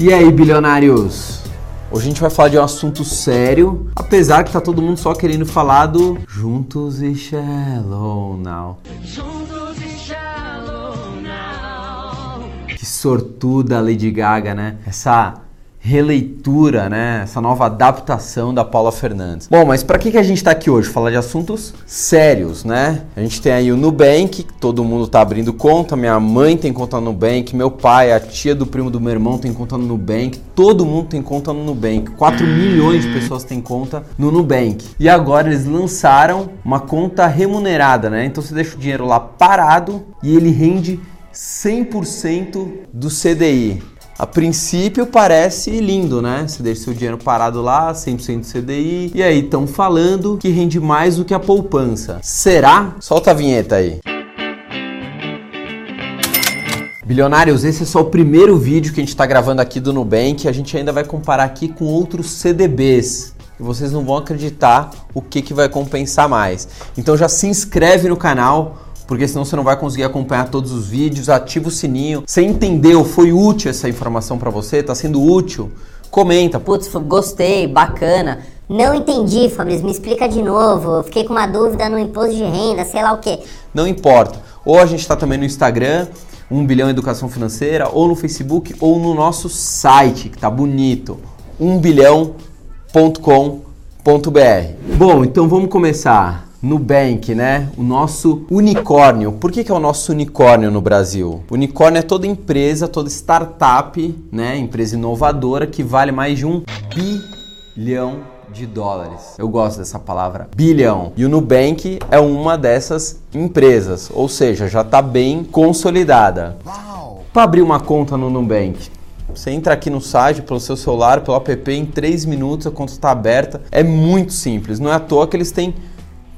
E aí, bilionários? Hoje a gente vai falar de um assunto sério, apesar que tá todo mundo só querendo falar do Juntos e Shallow Now. Juntos e Shallow Now. Que sortuda Lady Gaga, né? Essa releitura, né? Essa nova adaptação da Paula Fernandes. Bom, mas para que, que a gente está aqui hoje? Falar de assuntos sérios, né? A gente tem aí o Nubank, todo mundo está abrindo conta, minha mãe tem conta no Nubank, meu pai, a tia do primo do meu irmão tem conta no Nubank, todo mundo tem conta no Nubank. 4 milhões de pessoas têm conta no Nubank. E agora eles lançaram uma conta remunerada, né? Então você deixa o dinheiro lá parado e ele rende 100% do CDI. A princípio parece lindo, né? Você deixa seu dinheiro parado lá, 100% CDI, e aí estão falando que rende mais do que a poupança. Será? Solta a vinheta aí. Bilionários, esse é só o primeiro vídeo que a gente está gravando aqui do Nubank. A gente ainda vai comparar aqui com outros CDBs. E vocês não vão acreditar o que, que vai compensar mais. Então já se inscreve no canal porque senão você não vai conseguir acompanhar todos os vídeos. Ativa o sininho. Você entendeu? Foi útil essa informação para você? Tá sendo útil? Comenta. Putz, gostei, bacana. Não entendi, Fabrício, me explica de novo. fiquei com uma dúvida no imposto de renda, sei lá o quê. Não importa. Ou a gente está também no Instagram, 1 bilhão educação financeira, ou no Facebook, ou no nosso site, que tá bonito, 1bilhão.com.br. Bom, então vamos começar. Nubank, né? O nosso unicórnio. Por que, que é o nosso unicórnio no Brasil? Unicórnio é toda empresa, toda startup, né? Empresa inovadora que vale mais de um bilhão de dólares. Eu gosto dessa palavra, bilhão. E o Nubank é uma dessas empresas, ou seja, já está bem consolidada. Para abrir uma conta no Nubank, você entra aqui no site pelo seu celular, pelo app, em 3 minutos a conta está aberta. É muito simples. Não é à toa que eles têm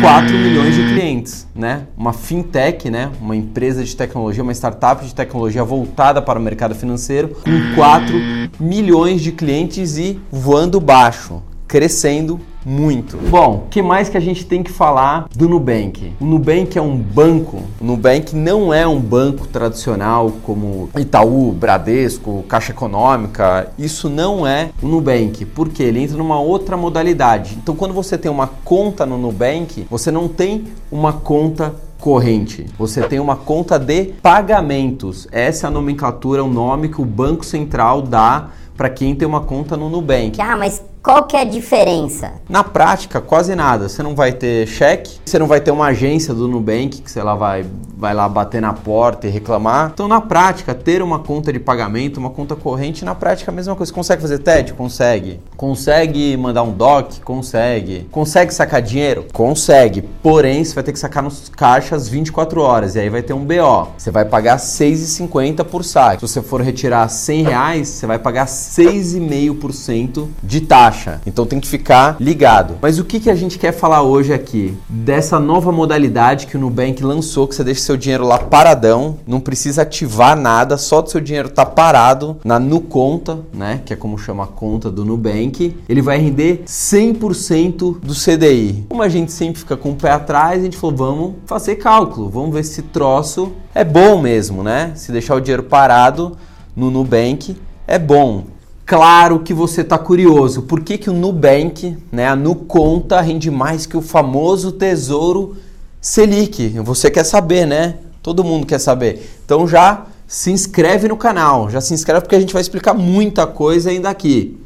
4 milhões de clientes, né? Uma fintech, né? Uma empresa de tecnologia, uma startup de tecnologia voltada para o mercado financeiro, com 4 milhões de clientes e voando baixo, crescendo muito. Bom, o que mais que a gente tem que falar do Nubank? O Nubank é um banco. O Nubank não é um banco tradicional como Itaú, Bradesco, Caixa Econômica. Isso não é o Nubank, porque ele entra numa outra modalidade. Então, quando você tem uma conta no Nubank, você não tem uma conta corrente. Você tem uma conta de pagamentos. Essa é a nomenclatura, o nome que o Banco Central dá para quem tem uma conta no Nubank. Ah, mas qual que é a diferença? Na prática, quase nada. Você não vai ter cheque, você não vai ter uma agência do Nubank que você lá vai, vai lá bater na porta e reclamar. Então, na prática, ter uma conta de pagamento, uma conta corrente, na prática a mesma coisa. Consegue fazer TED? Consegue. Consegue mandar um DOC? Consegue. Consegue sacar dinheiro? Consegue. Porém, você vai ter que sacar nos caixas 24 horas e aí vai ter um BO. Você vai pagar 6,50 por saque. Se você for retirar 100 reais, você vai pagar 6,5% de taxa Então tem que ficar ligado. Mas o que, que a gente quer falar hoje aqui? Dessa nova modalidade que o Nubank lançou, que você deixa seu dinheiro lá paradão, não precisa ativar nada, só do seu dinheiro tá parado na Nuconta, né? Que é como chama a conta do Nubank. Ele vai render 100% do CDI. Como a gente sempre fica com o pé atrás, a gente falou, vamos fazer cálculo, vamos ver se troço é bom mesmo, né? Se deixar o dinheiro parado no Nubank é bom. Claro que você está curioso. Por que, que o Nubank, né, a Nuconta, rende mais que o famoso Tesouro Selic? Você quer saber, né? Todo mundo quer saber. Então já se inscreve no canal. Já se inscreve porque a gente vai explicar muita coisa ainda aqui.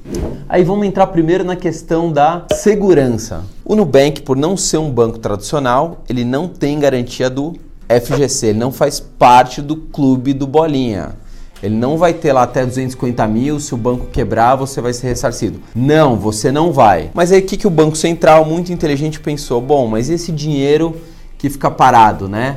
Aí vamos entrar primeiro na questão da segurança. O Nubank, por não ser um banco tradicional, ele não tem garantia do FGC, ele não faz parte do clube do Bolinha. Ele não vai ter lá até 250 mil, se o banco quebrar, você vai ser ressarcido. Não, você não vai. Mas aí o que, que o Banco Central, muito inteligente, pensou? Bom, mas esse dinheiro que fica parado, né?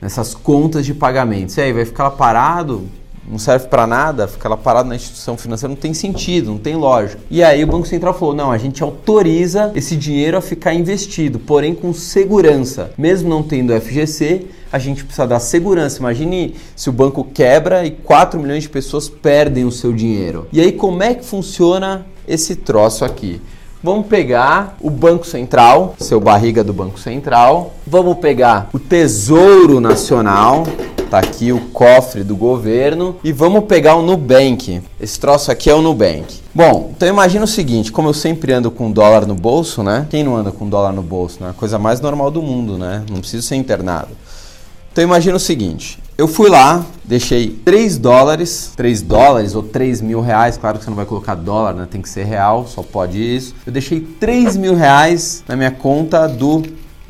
Nessas contas de pagamento. E aí, vai ficar lá parado? Não serve para nada, ficar lá parado na instituição financeira não tem sentido, não tem lógica. E aí o Banco Central falou: não, a gente autoriza esse dinheiro a ficar investido, porém com segurança. Mesmo não tendo FGC, a gente precisa dar segurança. Imagine se o banco quebra e 4 milhões de pessoas perdem o seu dinheiro. E aí, como é que funciona esse troço aqui? Vamos pegar o Banco Central, seu barriga do Banco Central. Vamos pegar o Tesouro Nacional Tá aqui o cofre do governo e vamos pegar o Nubank. Esse troço aqui é o Nubank. Bom, então imagina o seguinte, como eu sempre ando com dólar no bolso, né? Quem não anda com dólar no bolso, né? A coisa mais normal do mundo, né? Não preciso ser internado. Então imagina o seguinte, eu fui lá, deixei 3 dólares, 3 dólares ou 3 mil reais, claro que você não vai colocar dólar, né? Tem que ser real, só pode isso. Eu deixei 3 mil reais na minha conta do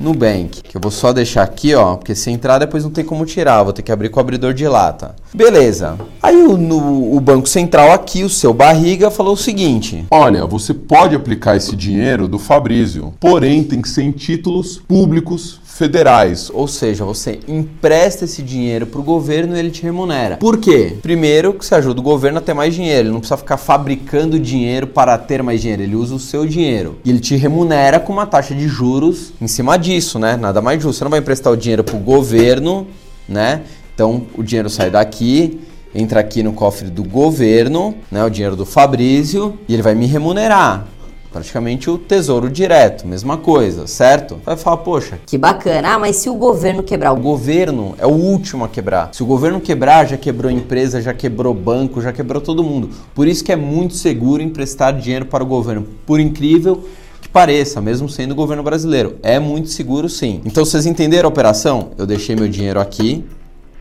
Nubank, que eu vou só deixar aqui, ó, porque se entrar depois não tem como tirar, vou ter que abrir com o abridor de lata. Beleza. Aí o, no, o Banco Central aqui, o seu barriga, falou o seguinte: Olha, você pode aplicar esse dinheiro do Fabrício, porém tem que ser em títulos públicos federais. Ou seja, você empresta esse dinheiro para o governo e ele te remunera. Por quê? Primeiro, que você ajuda o governo a ter mais dinheiro. Ele não precisa ficar fabricando dinheiro para ter mais dinheiro. Ele usa o seu dinheiro. E ele te remunera com uma taxa de juros em cima disso, né? Nada mais justo. Você não vai emprestar o dinheiro para o governo, né? Então o dinheiro sai daqui, entra aqui no cofre do governo, né? O dinheiro do Fabrício, e ele vai me remunerar praticamente o tesouro direto, mesma coisa, certo? Vai falar, poxa, que bacana. Ah, mas se o governo quebrar, o governo é o último a quebrar. Se o governo quebrar, já quebrou empresa, já quebrou banco, já quebrou todo mundo. Por isso que é muito seguro emprestar dinheiro para o governo. Por incrível que pareça, mesmo sendo o governo brasileiro, é muito seguro sim. Então vocês entenderam a operação? Eu deixei meu dinheiro aqui,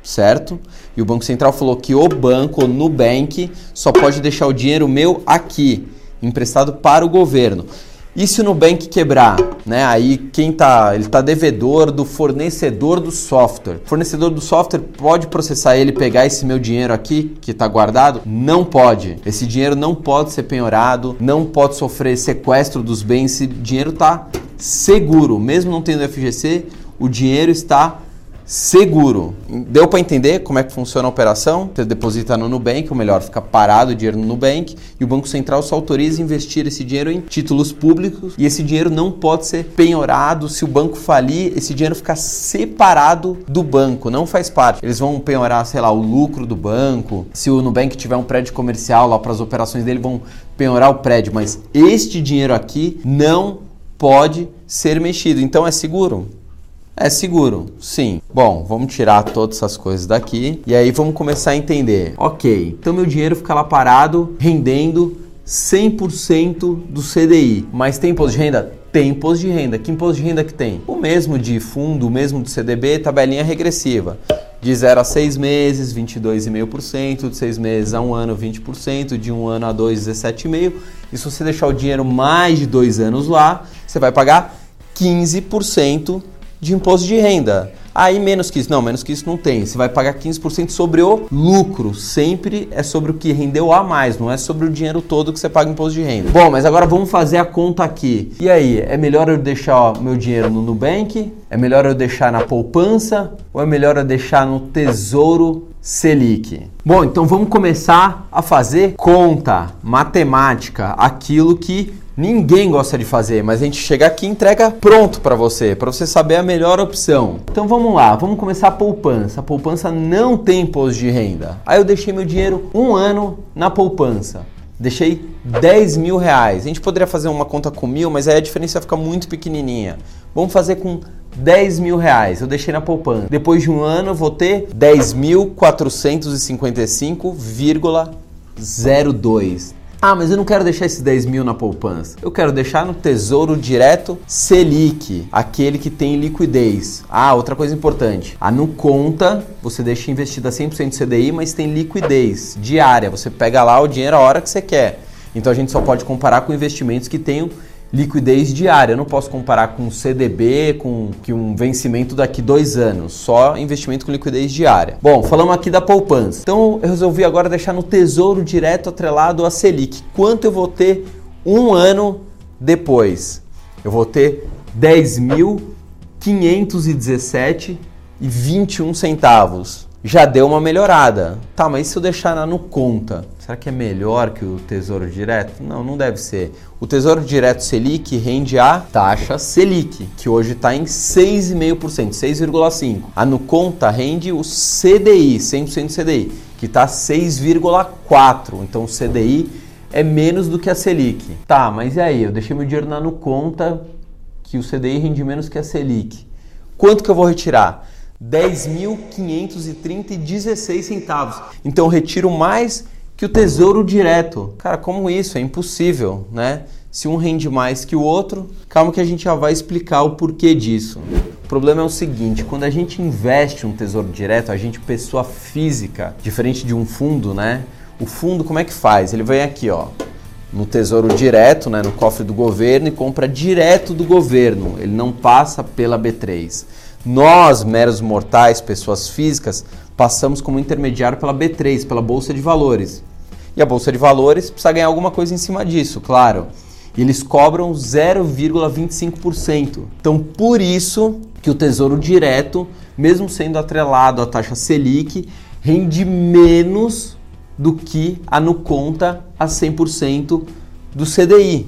certo? E o Banco Central falou que o banco, o Nubank, só pode deixar o dinheiro meu aqui emprestado para o governo. E se o Nubank quebrar, né? Aí quem tá, ele tá devedor do fornecedor do software. O fornecedor do software pode processar ele pegar esse meu dinheiro aqui que está guardado? Não pode. Esse dinheiro não pode ser penhorado, não pode sofrer sequestro dos bens. Esse dinheiro está seguro, mesmo não tendo FGC, o dinheiro está seguro. Deu para entender como é que funciona a operação? Você deposita no Nubank, ou melhor, fica parado o dinheiro no Nubank e o Banco Central só autoriza investir esse dinheiro em títulos públicos e esse dinheiro não pode ser penhorado. Se o banco falir, esse dinheiro fica separado do banco, não faz parte. Eles vão penhorar, sei lá, o lucro do banco. Se o Nubank tiver um prédio comercial lá para as operações dele, vão penhorar o prédio, mas este dinheiro aqui não pode ser mexido. Então é seguro? É seguro, sim. Bom, vamos tirar todas essas coisas daqui e aí vamos começar a entender. Ok, então meu dinheiro fica lá parado, rendendo 100% do CDI. Mas tem imposto de renda? Tem imposto de renda. Que imposto de renda que tem? O mesmo de fundo, o mesmo de CDB, tabelinha regressiva. De 0 a 6 meses, 22,5%, de 6 meses a 1 ano, 20%, de 1 ano a 2, 17,5%. E se você deixar o dinheiro mais de 2 anos lá, você vai pagar 15% de imposto de renda. Aí menos que isso, não, menos que isso não tem. Você vai pagar 15% sobre o lucro. Sempre é sobre o que rendeu a mais, não é sobre o dinheiro todo que você paga imposto de renda. Bom, mas agora vamos fazer a conta aqui. E aí, é melhor eu deixar meu dinheiro no Nubank? É melhor eu deixar na poupança? Ou é melhor eu deixar no Tesouro Selic? Bom, então vamos começar a fazer conta, matemática, aquilo que Ninguém gosta de fazer, mas a gente chega aqui e entrega pronto para você, para você saber a melhor opção. Então vamos lá, vamos começar a poupança. A poupança não tem imposto de renda. Aí eu deixei meu dinheiro um ano na poupança. Deixei 10 mil reais. A gente poderia fazer uma conta com mil, mas aí a diferença fica muito pequenininha. Vamos fazer com 10 mil reais. Eu deixei na poupança. Depois de um ano eu vou ter 10.455,02. Ah, mas eu não quero deixar esses 10 mil na poupança. Eu quero deixar no Tesouro Direto Selic, aquele que tem liquidez. Ah, outra coisa importante. A no conta, você deixa investida 100% CDI, mas tem liquidez diária. Você pega lá o dinheiro a hora que você quer. Então a gente só pode comparar com investimentos que tenham liquidez diária. Eu não posso comparar com CDB, com que um vencimento daqui dois anos. Só investimento com liquidez diária. Bom, falamos aqui da poupança. Então eu resolvi agora deixar no Tesouro Direto atrelado a Selic. Quanto eu vou ter um ano depois? Eu vou ter 10.517 e 21 centavos. Já deu uma melhorada. Tá, mas se eu deixar na no conta, será que é melhor que o Tesouro Direto? Não, não deve ser. O Tesouro Direto Selic rende a taxa Selic, que hoje está em 6,5%, 6,5%. A no conta rende o CDI, 100% CDI, que está 6,4%. Então o CDI é menos do que a Selic. Tá, mas e aí? Eu deixei meu dinheiro na no conta que o CDI rende menos que a Selic. Quanto que eu vou retirar? 10.530,16 centavos. Então eu retiro mais que o Tesouro Direto. Cara, como isso? É impossível, né? Se um rende mais que o outro, calma que a gente já vai explicar o porquê disso. O problema é o seguinte, quando a gente investe um tesouro direto, a gente, pessoa física, diferente de um fundo, né? O fundo como é que faz? Ele vem aqui, ó, no tesouro direto, né, no cofre do governo e compra direto do governo. Ele não passa pela B3. Nós, meros mortais, pessoas físicas, passamos como intermediário pela B3, pela bolsa de valores. E a bolsa de valores precisa ganhar alguma coisa em cima disso, claro. Eles cobram 0,25%. Então, por isso que o Tesouro Direto, mesmo sendo atrelado à taxa Selic, rende menos do que a Nuconta a 100% do CDI.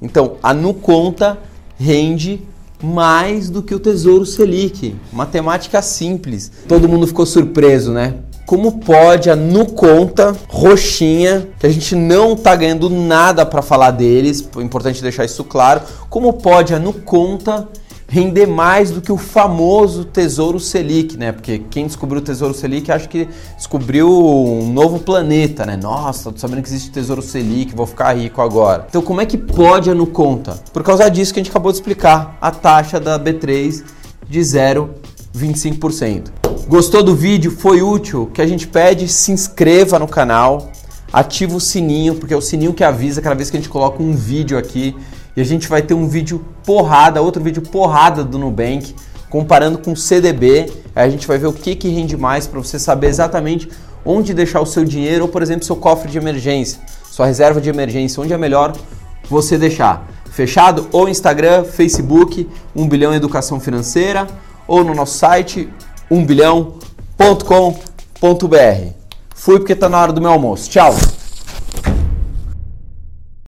Então, a Nuconta rende mais do que o Tesouro Selic. Matemática simples. Todo mundo ficou surpreso, né? Como pode a Nuconta roxinha, que a gente não tá ganhando nada para falar deles, é importante deixar isso claro. Como pode a Nuconta render mais do que o famoso Tesouro Selic, né? Porque quem descobriu o Tesouro Selic acha que descobriu um novo planeta, né? Nossa, tô sabendo que existe Tesouro Selic, vou ficar rico agora. Então, como é que pode a Nuconta? Por causa disso que a gente acabou de explicar, a taxa da B3 de 0,25%. Gostou do vídeo? Foi útil? O que a gente pede, se inscreva no canal, ativa o sininho, porque é o sininho que avisa cada vez que a gente coloca um vídeo aqui e a gente vai ter um vídeo porrada, outro vídeo porrada do Nubank, comparando com o CDB. Aí a gente vai ver o que, que rende mais para você saber exatamente onde deixar o seu dinheiro ou, por exemplo, seu cofre de emergência, sua reserva de emergência, onde é melhor você deixar. Fechado? Ou Instagram, Facebook, 1 bilhão educação financeira, ou no nosso site 1bilhão.com.br. Fui porque está na hora do meu almoço. Tchau!